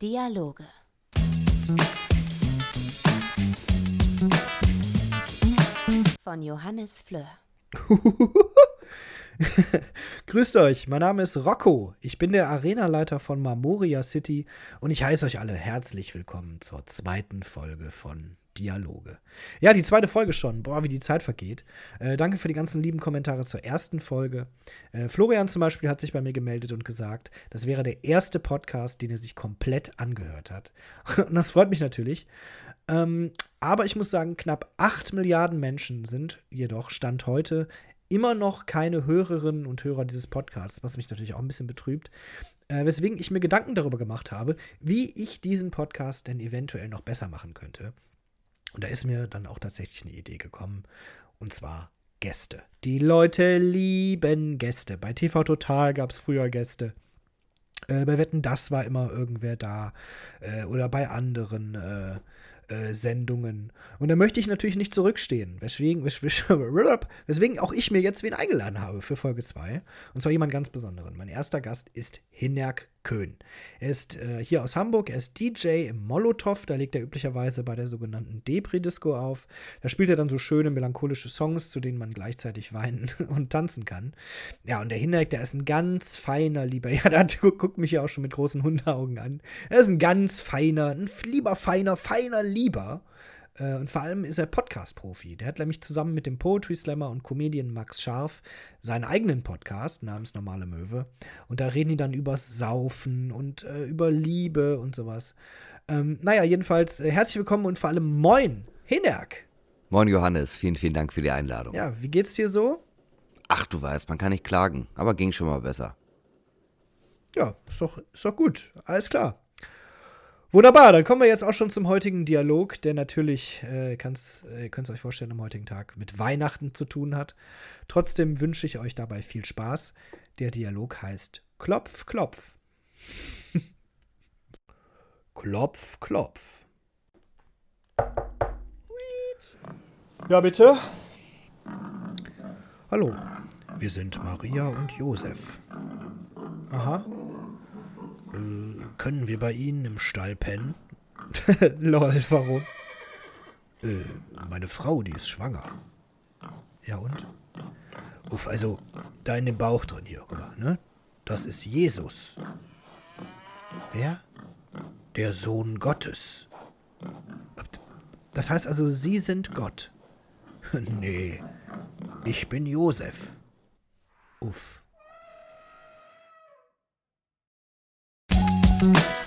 Dialoge. Von Johannes Fleur. Grüßt euch, mein Name ist Rocco. Ich bin der Arenaleiter von Marmoria City und ich heiße euch alle herzlich willkommen zur zweiten Folge von Dialoge. Ja, die zweite Folge schon. Boah, wie die Zeit vergeht. Äh, danke für die ganzen lieben Kommentare zur ersten Folge. Äh, Florian zum Beispiel hat sich bei mir gemeldet und gesagt, das wäre der erste Podcast, den er sich komplett angehört hat. und das freut mich natürlich. Ähm, aber ich muss sagen, knapp 8 Milliarden Menschen sind jedoch Stand heute immer noch keine Hörerinnen und Hörer dieses Podcasts, was mich natürlich auch ein bisschen betrübt. Äh, weswegen ich mir Gedanken darüber gemacht habe, wie ich diesen Podcast denn eventuell noch besser machen könnte. Und da ist mir dann auch tatsächlich eine Idee gekommen. Und zwar Gäste. Die Leute lieben Gäste. Bei TV Total gab es früher Gäste. Äh, bei Wetten, das war immer irgendwer da. Äh, oder bei anderen äh, äh, Sendungen. Und da möchte ich natürlich nicht zurückstehen, weswegen, weswegen auch ich mir jetzt wen eingeladen habe für Folge 2. Und zwar jemand ganz Besonderen. Mein erster Gast ist Hinerk Köhn. Er ist äh, hier aus Hamburg, er ist DJ im Molotow, da legt er üblicherweise bei der sogenannten Depri-Disco auf. Da spielt er dann so schöne melancholische Songs, zu denen man gleichzeitig weinen und tanzen kann. Ja, und der Hinerk, der ist ein ganz feiner, lieber, ja, der guckt mich ja auch schon mit großen Hundeaugen an. Er ist ein ganz feiner, ein lieber feiner, feiner Lieber. Äh, und vor allem ist er Podcast-Profi. Der hat nämlich zusammen mit dem Poetry Slammer und Comedian Max Scharf seinen eigenen Podcast namens Normale Möwe. Und da reden die dann übers Saufen und äh, über Liebe und sowas. Ähm, naja, jedenfalls äh, herzlich willkommen und vor allem moin, Hinerk. Moin Johannes, vielen, vielen Dank für die Einladung. Ja, wie geht's dir so? Ach, du weißt, man kann nicht klagen, aber ging schon mal besser. Ja, ist doch, ist doch gut. Alles klar. Wunderbar, dann kommen wir jetzt auch schon zum heutigen Dialog, der natürlich, äh, kann's, äh, könnt ihr euch vorstellen, am heutigen Tag mit Weihnachten zu tun hat. Trotzdem wünsche ich euch dabei viel Spaß. Der Dialog heißt Klopf, Klopf. klopf, Klopf. Ja, bitte. Hallo, wir sind Maria und Josef. Aha. Äh, können wir bei Ihnen im Stall pennen? Lol, warum? Äh, meine Frau, die ist schwanger. Ja und? Uff, also, da in dem Bauch drin hier, oder, ne? Das ist Jesus. Wer? Der Sohn Gottes. Das heißt also, Sie sind Gott. nee, ich bin Josef. Uff. Bye.